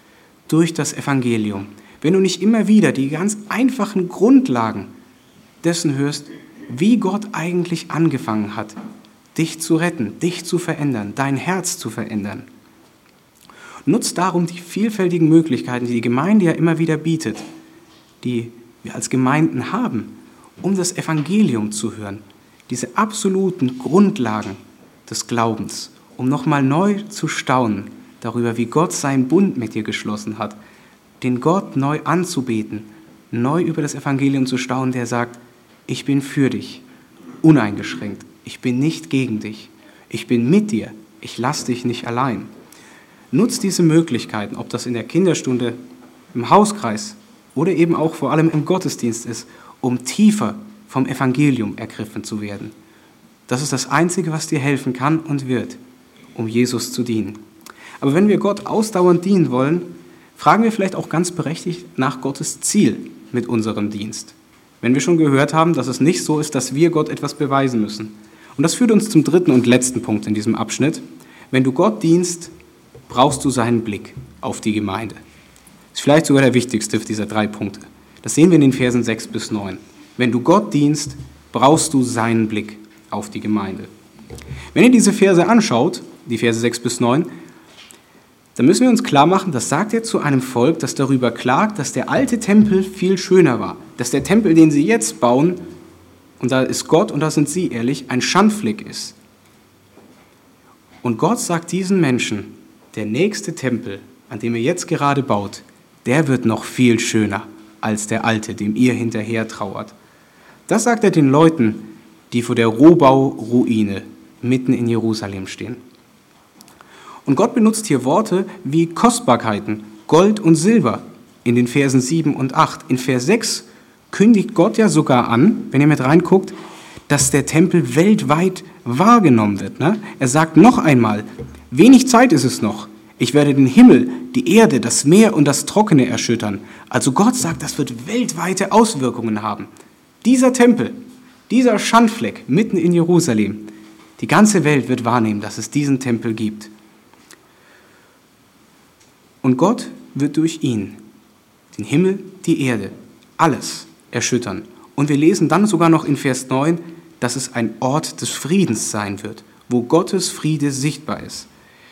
durch das Evangelium, wenn du nicht immer wieder die ganz einfachen Grundlagen dessen hörst, wie Gott eigentlich angefangen hat, dich zu retten, dich zu verändern, dein Herz zu verändern. Nutzt darum die vielfältigen Möglichkeiten, die die Gemeinde ja immer wieder bietet, die wir als Gemeinden haben, um das Evangelium zu hören, diese absoluten Grundlagen des Glaubens, um nochmal neu zu staunen darüber, wie Gott seinen Bund mit dir geschlossen hat, den Gott neu anzubeten, neu über das Evangelium zu staunen, der sagt, ich bin für dich, uneingeschränkt, ich bin nicht gegen dich, ich bin mit dir, ich lasse dich nicht allein. Nutz diese Möglichkeiten, ob das in der Kinderstunde, im Hauskreis oder eben auch vor allem im Gottesdienst ist, um tiefer vom Evangelium ergriffen zu werden. Das ist das Einzige, was dir helfen kann und wird, um Jesus zu dienen. Aber wenn wir Gott ausdauernd dienen wollen, fragen wir vielleicht auch ganz berechtigt nach Gottes Ziel mit unserem Dienst. Wenn wir schon gehört haben, dass es nicht so ist, dass wir Gott etwas beweisen müssen. Und das führt uns zum dritten und letzten Punkt in diesem Abschnitt. Wenn du Gott dienst, brauchst du seinen Blick auf die Gemeinde. Das ist vielleicht sogar der wichtigste dieser drei Punkte. Das sehen wir in den Versen 6 bis 9. Wenn du Gott dienst, brauchst du seinen Blick auf die Gemeinde. Wenn ihr diese Verse anschaut, die Verse 6 bis 9, dann müssen wir uns klar machen, das sagt er zu einem Volk, das darüber klagt, dass der alte Tempel viel schöner war. Dass der Tempel, den sie jetzt bauen, und da ist Gott und da sind sie ehrlich, ein Schandfleck ist. Und Gott sagt diesen Menschen, der nächste Tempel, an dem ihr jetzt gerade baut, der wird noch viel schöner als der alte, dem ihr hinterher trauert. Das sagt er den Leuten, die vor der Rohbau-Ruine mitten in Jerusalem stehen. Und Gott benutzt hier Worte wie Kostbarkeiten, Gold und Silber in den Versen 7 und 8. In Vers 6 kündigt Gott ja sogar an, wenn ihr mit reinguckt, dass der Tempel weltweit wahrgenommen wird. Ne? Er sagt noch einmal, wenig Zeit ist es noch. Ich werde den Himmel, die Erde, das Meer und das Trockene erschüttern. Also Gott sagt, das wird weltweite Auswirkungen haben. Dieser Tempel, dieser Schandfleck mitten in Jerusalem, die ganze Welt wird wahrnehmen, dass es diesen Tempel gibt. Und Gott wird durch ihn den Himmel, die Erde, alles erschüttern. Und wir lesen dann sogar noch in Vers 9, dass es ein Ort des Friedens sein wird, wo Gottes Friede sichtbar ist.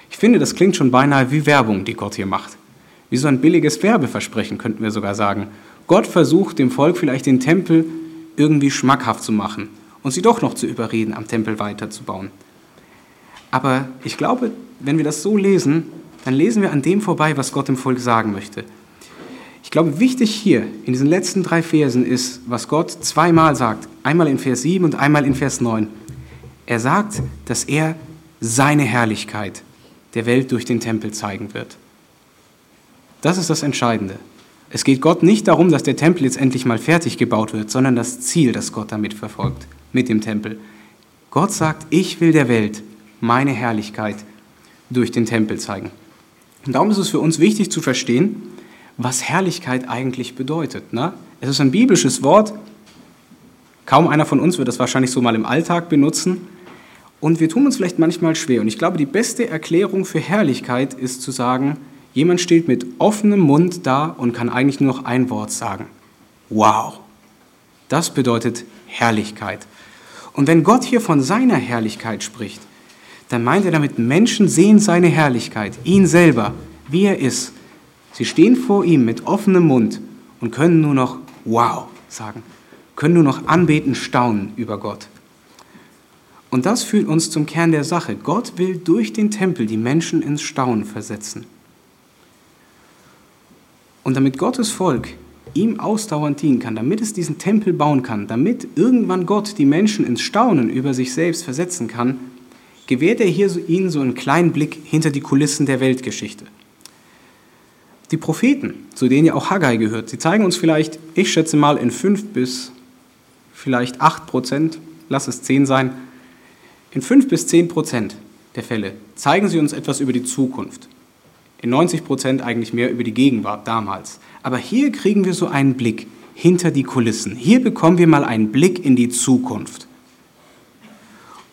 Ich finde, das klingt schon beinahe wie Werbung, die Gott hier macht. Wie so ein billiges Werbeversprechen könnten wir sogar sagen. Gott versucht dem Volk vielleicht den Tempel irgendwie schmackhaft zu machen und sie doch noch zu überreden, am Tempel weiterzubauen. Aber ich glaube, wenn wir das so lesen, dann lesen wir an dem vorbei, was Gott dem Volk sagen möchte. Ich glaube, wichtig hier in diesen letzten drei Versen ist, was Gott zweimal sagt. Einmal in Vers 7 und einmal in Vers 9. Er sagt, dass er seine Herrlichkeit der Welt durch den Tempel zeigen wird. Das ist das Entscheidende. Es geht Gott nicht darum, dass der Tempel jetzt endlich mal fertig gebaut wird, sondern das Ziel, das Gott damit verfolgt, mit dem Tempel. Gott sagt, ich will der Welt meine Herrlichkeit durch den Tempel zeigen. Und darum ist es für uns wichtig zu verstehen, was Herrlichkeit eigentlich bedeutet. Ne? Es ist ein biblisches Wort. Kaum einer von uns wird das wahrscheinlich so mal im Alltag benutzen. Und wir tun uns vielleicht manchmal schwer. Und ich glaube, die beste Erklärung für Herrlichkeit ist zu sagen, jemand steht mit offenem Mund da und kann eigentlich nur noch ein Wort sagen. Wow. Das bedeutet Herrlichkeit. Und wenn Gott hier von seiner Herrlichkeit spricht, dann meint er damit, Menschen sehen seine Herrlichkeit, ihn selber, wie er ist. Sie stehen vor ihm mit offenem Mund und können nur noch Wow sagen, können nur noch anbeten, staunen über Gott. Und das führt uns zum Kern der Sache. Gott will durch den Tempel die Menschen ins Staunen versetzen. Und damit Gottes Volk ihm ausdauernd dienen kann, damit es diesen Tempel bauen kann, damit irgendwann Gott die Menschen ins Staunen über sich selbst versetzen kann, gewährt er hier ihnen so einen kleinen Blick hinter die Kulissen der Weltgeschichte. Die Propheten, zu denen ja auch Haggai gehört, sie zeigen uns vielleicht, ich schätze mal in fünf bis vielleicht acht Prozent, lass es zehn sein, in fünf bis zehn Prozent der Fälle zeigen sie uns etwas über die Zukunft. In 90 Prozent eigentlich mehr über die Gegenwart damals. Aber hier kriegen wir so einen Blick hinter die Kulissen. Hier bekommen wir mal einen Blick in die Zukunft.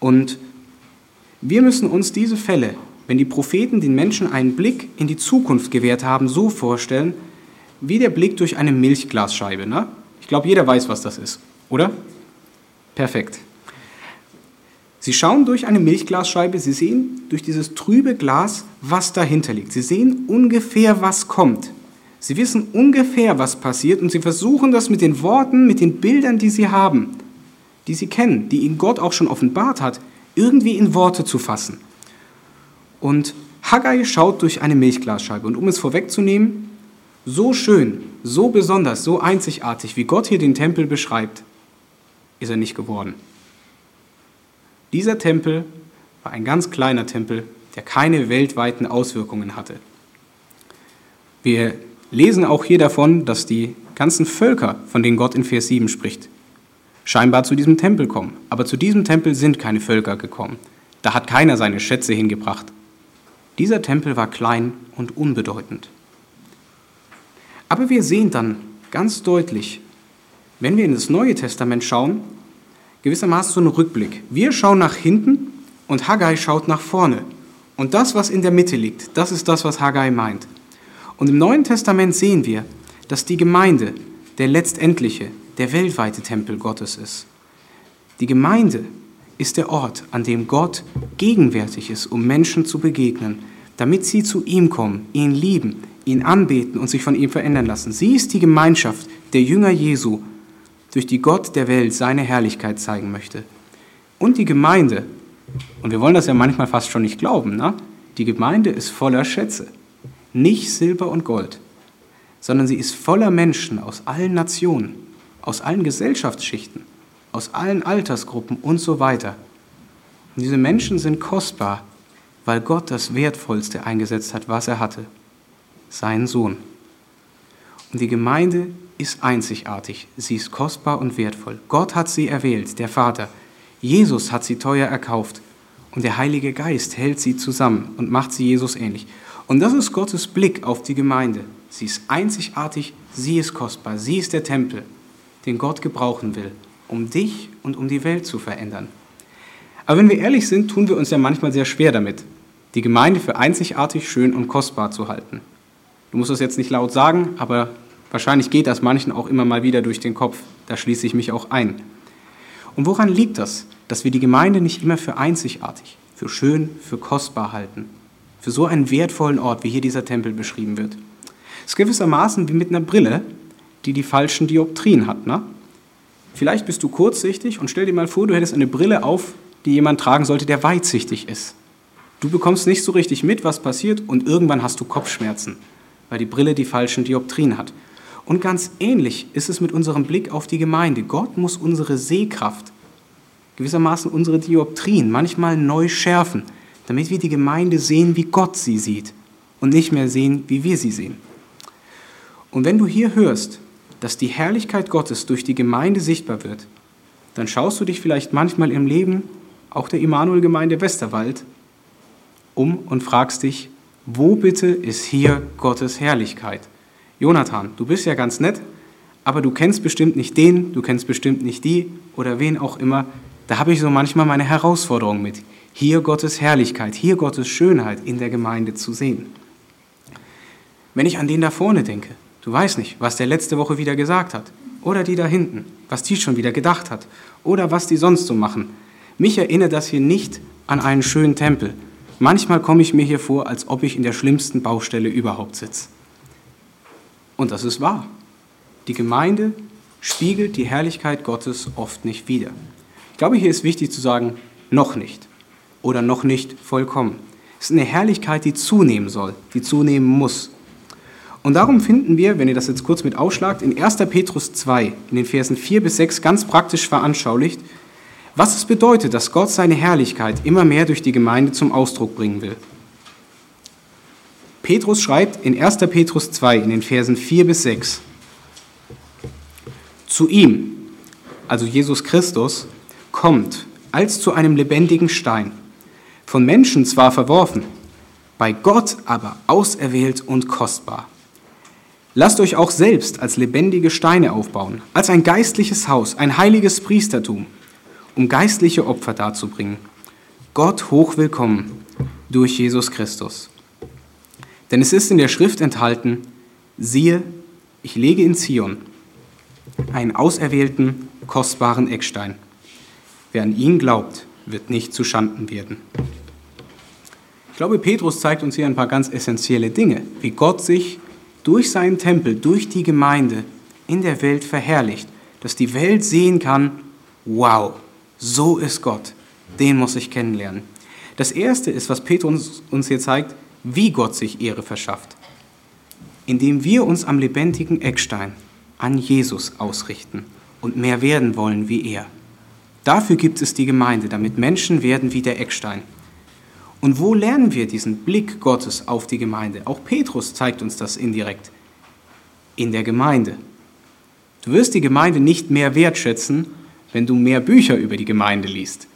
Und wir müssen uns diese Fälle wenn die Propheten den Menschen einen Blick in die Zukunft gewährt haben, so vorstellen, wie der Blick durch eine Milchglasscheibe. Ne? Ich glaube, jeder weiß, was das ist, oder? Perfekt. Sie schauen durch eine Milchglasscheibe, Sie sehen durch dieses trübe Glas, was dahinter liegt. Sie sehen ungefähr, was kommt. Sie wissen ungefähr, was passiert und Sie versuchen das mit den Worten, mit den Bildern, die Sie haben, die Sie kennen, die Ihnen Gott auch schon offenbart hat, irgendwie in Worte zu fassen. Und Haggai schaut durch eine Milchglasscheibe. Und um es vorwegzunehmen, so schön, so besonders, so einzigartig, wie Gott hier den Tempel beschreibt, ist er nicht geworden. Dieser Tempel war ein ganz kleiner Tempel, der keine weltweiten Auswirkungen hatte. Wir lesen auch hier davon, dass die ganzen Völker, von denen Gott in Vers 7 spricht, scheinbar zu diesem Tempel kommen. Aber zu diesem Tempel sind keine Völker gekommen. Da hat keiner seine Schätze hingebracht. Dieser Tempel war klein und unbedeutend. Aber wir sehen dann ganz deutlich, wenn wir in das Neue Testament schauen, gewissermaßen so einen Rückblick. Wir schauen nach hinten und Haggai schaut nach vorne. Und das, was in der Mitte liegt, das ist das, was Haggai meint. Und im Neuen Testament sehen wir, dass die Gemeinde der letztendliche, der weltweite Tempel Gottes ist. Die Gemeinde ist der Ort, an dem Gott gegenwärtig ist, um Menschen zu begegnen, damit sie zu ihm kommen, ihn lieben, ihn anbeten und sich von ihm verändern lassen. Sie ist die Gemeinschaft der Jünger Jesu, durch die Gott der Welt seine Herrlichkeit zeigen möchte. Und die Gemeinde, und wir wollen das ja manchmal fast schon nicht glauben, ne? die Gemeinde ist voller Schätze, nicht Silber und Gold, sondern sie ist voller Menschen aus allen Nationen, aus allen Gesellschaftsschichten, aus allen Altersgruppen und so weiter. Und diese Menschen sind kostbar, weil Gott das Wertvollste eingesetzt hat, was er hatte, seinen Sohn. Und die Gemeinde ist einzigartig, sie ist kostbar und wertvoll. Gott hat sie erwählt, der Vater. Jesus hat sie teuer erkauft und der Heilige Geist hält sie zusammen und macht sie Jesus ähnlich. Und das ist Gottes Blick auf die Gemeinde. Sie ist einzigartig, sie ist kostbar, sie ist der Tempel, den Gott gebrauchen will, um dich und um die Welt zu verändern. Aber wenn wir ehrlich sind, tun wir uns ja manchmal sehr schwer damit, die Gemeinde für einzigartig, schön und kostbar zu halten. Du musst das jetzt nicht laut sagen, aber Wahrscheinlich geht das manchen auch immer mal wieder durch den Kopf. Da schließe ich mich auch ein. Und woran liegt das, dass wir die Gemeinde nicht immer für einzigartig, für schön, für kostbar halten? Für so einen wertvollen Ort, wie hier dieser Tempel beschrieben wird. Es ist gewissermaßen wie mit einer Brille, die die falschen Dioptrien hat. Ne? Vielleicht bist du kurzsichtig und stell dir mal vor, du hättest eine Brille auf, die jemand tragen sollte, der weitsichtig ist. Du bekommst nicht so richtig mit, was passiert und irgendwann hast du Kopfschmerzen, weil die Brille die falschen Dioptrien hat. Und ganz ähnlich ist es mit unserem Blick auf die Gemeinde. Gott muss unsere Sehkraft, gewissermaßen unsere Dioptrien manchmal neu schärfen, damit wir die Gemeinde sehen, wie Gott sie sieht und nicht mehr sehen, wie wir sie sehen. Und wenn du hier hörst, dass die Herrlichkeit Gottes durch die Gemeinde sichtbar wird, dann schaust du dich vielleicht manchmal im Leben, auch der Immanuel-Gemeinde Westerwald, um und fragst dich, wo bitte ist hier Gottes Herrlichkeit? Jonathan, du bist ja ganz nett, aber du kennst bestimmt nicht den, du kennst bestimmt nicht die oder wen auch immer. Da habe ich so manchmal meine Herausforderung mit, hier Gottes Herrlichkeit, hier Gottes Schönheit in der Gemeinde zu sehen. Wenn ich an den da vorne denke, du weißt nicht, was der letzte Woche wieder gesagt hat, oder die da hinten, was die schon wieder gedacht hat, oder was die sonst so machen. Mich erinnert das hier nicht an einen schönen Tempel. Manchmal komme ich mir hier vor, als ob ich in der schlimmsten Baustelle überhaupt sitze. Und das ist wahr. Die Gemeinde spiegelt die Herrlichkeit Gottes oft nicht wider. Ich glaube, hier ist wichtig zu sagen, noch nicht oder noch nicht vollkommen. Es ist eine Herrlichkeit, die zunehmen soll, die zunehmen muss. Und darum finden wir, wenn ihr das jetzt kurz mit ausschlagt, in 1. Petrus 2, in den Versen 4 bis 6 ganz praktisch veranschaulicht, was es bedeutet, dass Gott seine Herrlichkeit immer mehr durch die Gemeinde zum Ausdruck bringen will. Petrus schreibt in 1. Petrus 2 in den Versen 4 bis 6, zu ihm, also Jesus Christus, kommt als zu einem lebendigen Stein, von Menschen zwar verworfen, bei Gott aber auserwählt und kostbar. Lasst euch auch selbst als lebendige Steine aufbauen, als ein geistliches Haus, ein heiliges Priestertum, um geistliche Opfer darzubringen. Gott hochwillkommen durch Jesus Christus. Denn es ist in der Schrift enthalten, siehe, ich lege in Zion einen auserwählten, kostbaren Eckstein. Wer an ihn glaubt, wird nicht zu Schanden werden. Ich glaube, Petrus zeigt uns hier ein paar ganz essentielle Dinge, wie Gott sich durch seinen Tempel, durch die Gemeinde in der Welt verherrlicht, dass die Welt sehen kann, wow, so ist Gott, den muss ich kennenlernen. Das Erste ist, was Petrus uns hier zeigt, wie Gott sich Ehre verschafft, indem wir uns am lebendigen Eckstein, an Jesus ausrichten und mehr werden wollen wie er. Dafür gibt es die Gemeinde, damit Menschen werden wie der Eckstein. Und wo lernen wir diesen Blick Gottes auf die Gemeinde? Auch Petrus zeigt uns das indirekt. In der Gemeinde. Du wirst die Gemeinde nicht mehr wertschätzen, wenn du mehr Bücher über die Gemeinde liest,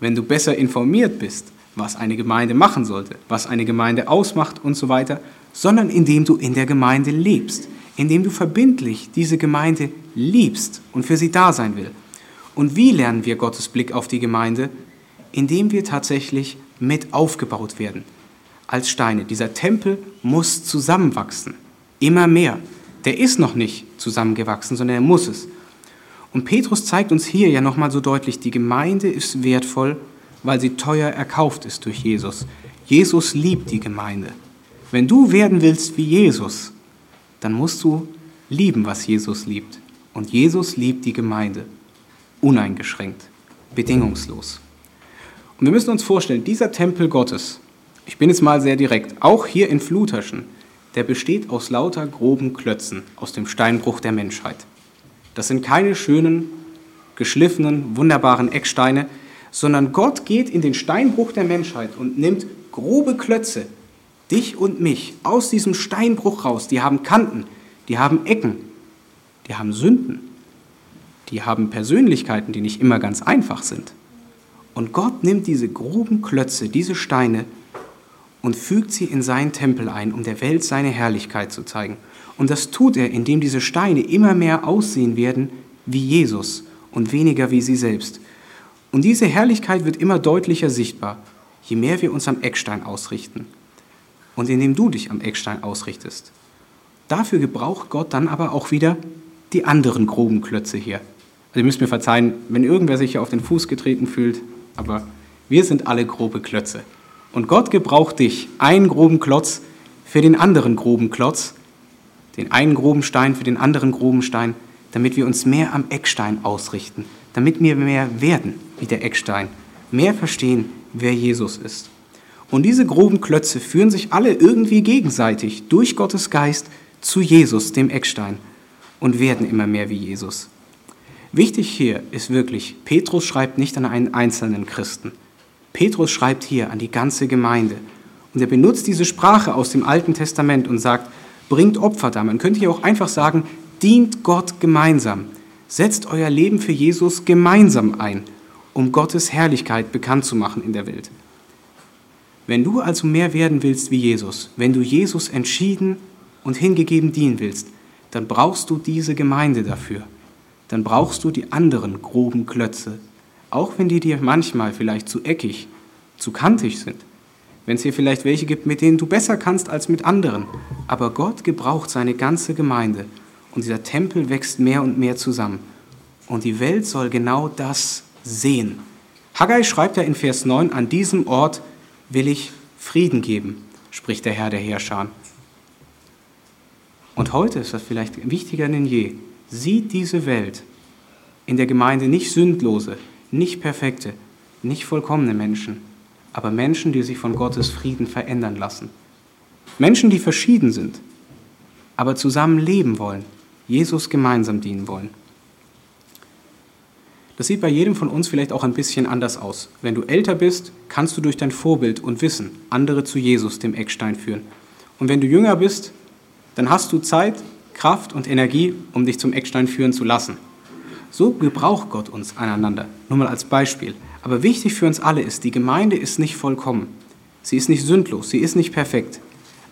wenn du besser informiert bist, was eine Gemeinde machen sollte, was eine Gemeinde ausmacht und so weiter, sondern indem du in der Gemeinde lebst, indem du verbindlich diese Gemeinde liebst und für sie da sein will. Und wie lernen wir Gottes Blick auf die Gemeinde? Indem wir tatsächlich mit aufgebaut werden. Als Steine. Dieser Tempel muss zusammenwachsen. Immer mehr. Der ist noch nicht zusammengewachsen, sondern er muss es. Und Petrus zeigt uns hier ja nochmal so deutlich, die Gemeinde ist wertvoll, weil sie teuer erkauft ist durch Jesus. Jesus liebt die Gemeinde. Wenn du werden willst wie Jesus, dann musst du lieben, was Jesus liebt. Und Jesus liebt die Gemeinde. Uneingeschränkt, bedingungslos. Und wir müssen uns vorstellen, dieser Tempel Gottes, ich bin jetzt mal sehr direkt, auch hier in Flutaschen, der besteht aus lauter groben Klötzen aus dem Steinbruch der Menschheit. Das sind keine schönen, geschliffenen, wunderbaren Ecksteine, sondern Gott geht in den Steinbruch der Menschheit und nimmt grobe Klötze, dich und mich, aus diesem Steinbruch raus. Die haben Kanten, die haben Ecken, die haben Sünden, die haben Persönlichkeiten, die nicht immer ganz einfach sind. Und Gott nimmt diese groben Klötze, diese Steine und fügt sie in seinen Tempel ein, um der Welt seine Herrlichkeit zu zeigen. Und das tut er, indem diese Steine immer mehr aussehen werden wie Jesus und weniger wie sie selbst. Und diese Herrlichkeit wird immer deutlicher sichtbar, je mehr wir uns am Eckstein ausrichten und indem du dich am Eckstein ausrichtest. Dafür gebraucht Gott dann aber auch wieder die anderen groben Klötze hier. Also ihr müsst mir verzeihen, wenn irgendwer sich hier auf den Fuß getreten fühlt, aber wir sind alle grobe Klötze. Und Gott gebraucht dich, einen groben Klotz für den anderen groben Klotz, den einen groben Stein für den anderen groben Stein, damit wir uns mehr am Eckstein ausrichten, damit wir mehr werden wie der Eckstein, mehr verstehen, wer Jesus ist. Und diese groben Klötze führen sich alle irgendwie gegenseitig durch Gottes Geist zu Jesus, dem Eckstein, und werden immer mehr wie Jesus. Wichtig hier ist wirklich, Petrus schreibt nicht an einen einzelnen Christen. Petrus schreibt hier an die ganze Gemeinde. Und er benutzt diese Sprache aus dem Alten Testament und sagt, bringt Opfer da. Man könnte hier auch einfach sagen, dient Gott gemeinsam. Setzt euer Leben für Jesus gemeinsam ein, um Gottes Herrlichkeit bekannt zu machen in der Welt. Wenn du also mehr werden willst wie Jesus, wenn du Jesus entschieden und hingegeben dienen willst, dann brauchst du diese Gemeinde dafür. Dann brauchst du die anderen groben Klötze, auch wenn die dir manchmal vielleicht zu eckig, zu kantig sind. Wenn es hier vielleicht welche gibt, mit denen du besser kannst als mit anderen. Aber Gott gebraucht seine ganze Gemeinde und dieser Tempel wächst mehr und mehr zusammen. Und die Welt soll genau das sehen. Haggai schreibt ja in Vers 9, an diesem Ort will ich Frieden geben, spricht der Herr der Herrscher. Und heute ist das vielleicht wichtiger denn je. Sieht diese Welt in der Gemeinde nicht sündlose, nicht perfekte, nicht vollkommene Menschen, aber Menschen, die sich von Gottes Frieden verändern lassen. Menschen, die verschieden sind, aber zusammen leben wollen, Jesus gemeinsam dienen wollen. Das sieht bei jedem von uns vielleicht auch ein bisschen anders aus. Wenn du älter bist, kannst du durch dein Vorbild und Wissen andere zu Jesus, dem Eckstein, führen. Und wenn du jünger bist, dann hast du Zeit, Kraft und Energie, um dich zum Eckstein führen zu lassen. So gebraucht Gott uns aneinander. Nur mal als Beispiel. Aber wichtig für uns alle ist, die Gemeinde ist nicht vollkommen. Sie ist nicht sündlos, sie ist nicht perfekt.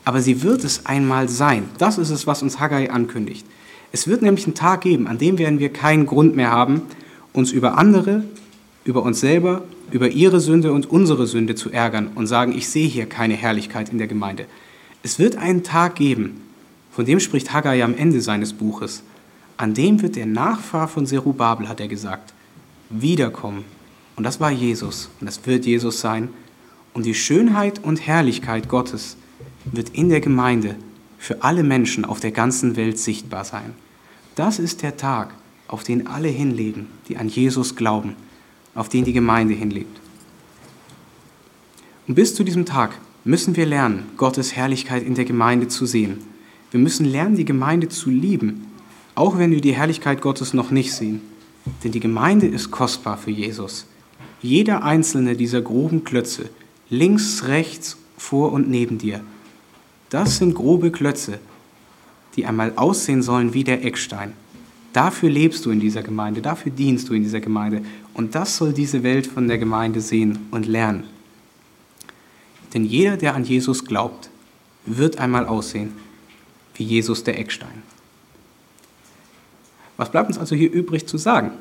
Aber sie wird es einmal sein. Das ist es, was uns Haggai ankündigt. Es wird nämlich einen Tag geben, an dem werden wir keinen Grund mehr haben, uns über andere, über uns selber, über ihre Sünde und unsere Sünde zu ärgern und sagen, ich sehe hier keine Herrlichkeit in der Gemeinde. Es wird einen Tag geben, von dem spricht Haggai am Ende seines Buches, an dem wird der Nachfahr von Zerubabel, hat er gesagt, wiederkommen. Und das war Jesus und das wird Jesus sein. Und die Schönheit und Herrlichkeit Gottes wird in der Gemeinde für alle Menschen auf der ganzen Welt sichtbar sein. Das ist der Tag, auf den alle hinleben, die an Jesus glauben, auf den die Gemeinde hinlebt. Und bis zu diesem Tag müssen wir lernen, Gottes Herrlichkeit in der Gemeinde zu sehen. Wir müssen lernen, die Gemeinde zu lieben, auch wenn wir die Herrlichkeit Gottes noch nicht sehen. Denn die Gemeinde ist kostbar für Jesus. Jeder einzelne dieser groben Klötze, links, rechts, vor und neben dir, das sind grobe Klötze, die einmal aussehen sollen wie der Eckstein. Dafür lebst du in dieser Gemeinde, dafür dienst du in dieser Gemeinde. Und das soll diese Welt von der Gemeinde sehen und lernen. Denn jeder, der an Jesus glaubt, wird einmal aussehen wie Jesus der Eckstein. Was bleibt uns also hier übrig zu sagen?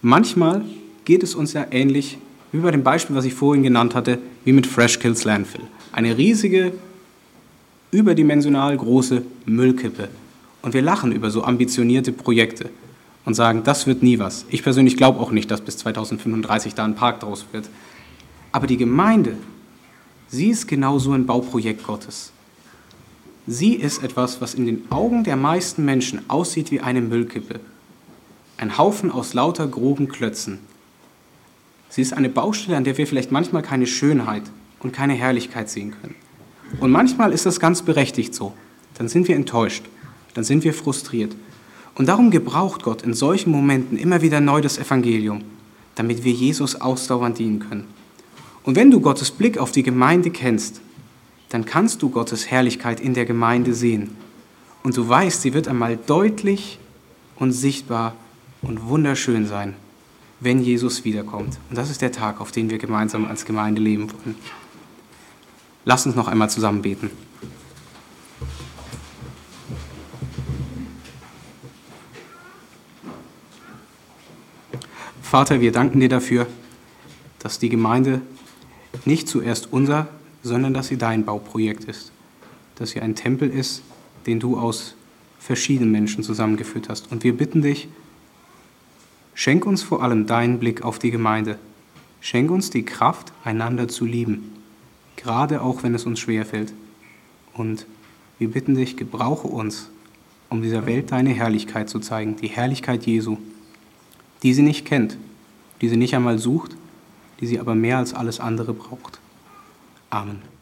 Manchmal geht es uns ja ähnlich wie bei dem Beispiel, was ich vorhin genannt hatte, wie mit Fresh Kills Landfill. Eine riesige, überdimensional große Müllkippe. Und wir lachen über so ambitionierte Projekte und sagen, das wird nie was. Ich persönlich glaube auch nicht, dass bis 2035 da ein Park draus wird. Aber die Gemeinde, sie ist genauso ein Bauprojekt Gottes. Sie ist etwas, was in den Augen der meisten Menschen aussieht wie eine Müllkippe. Ein Haufen aus lauter groben Klötzen. Sie ist eine Baustelle, an der wir vielleicht manchmal keine Schönheit und keine Herrlichkeit sehen können. Und manchmal ist das ganz berechtigt so. Dann sind wir enttäuscht, dann sind wir frustriert. Und darum gebraucht Gott in solchen Momenten immer wieder neu das Evangelium, damit wir Jesus ausdauernd dienen können. Und wenn du Gottes Blick auf die Gemeinde kennst, dann kannst du Gottes Herrlichkeit in der Gemeinde sehen. Und du weißt, sie wird einmal deutlich und sichtbar und wunderschön sein, wenn Jesus wiederkommt. Und das ist der Tag, auf den wir gemeinsam als Gemeinde leben wollen. Lass uns noch einmal zusammen beten. Vater, wir danken dir dafür, dass die Gemeinde nicht zuerst unser, sondern dass sie dein Bauprojekt ist. Dass sie ein Tempel ist, den du aus verschiedenen Menschen zusammengeführt hast. Und wir bitten dich, schenk uns vor allem deinen Blick auf die Gemeinde. Schenk uns die Kraft, einander zu lieben, gerade auch wenn es uns schwerfällt. Und wir bitten dich, gebrauche uns, um dieser Welt deine Herrlichkeit zu zeigen, die Herrlichkeit Jesu, die sie nicht kennt, die sie nicht einmal sucht, die sie aber mehr als alles andere braucht. Amen.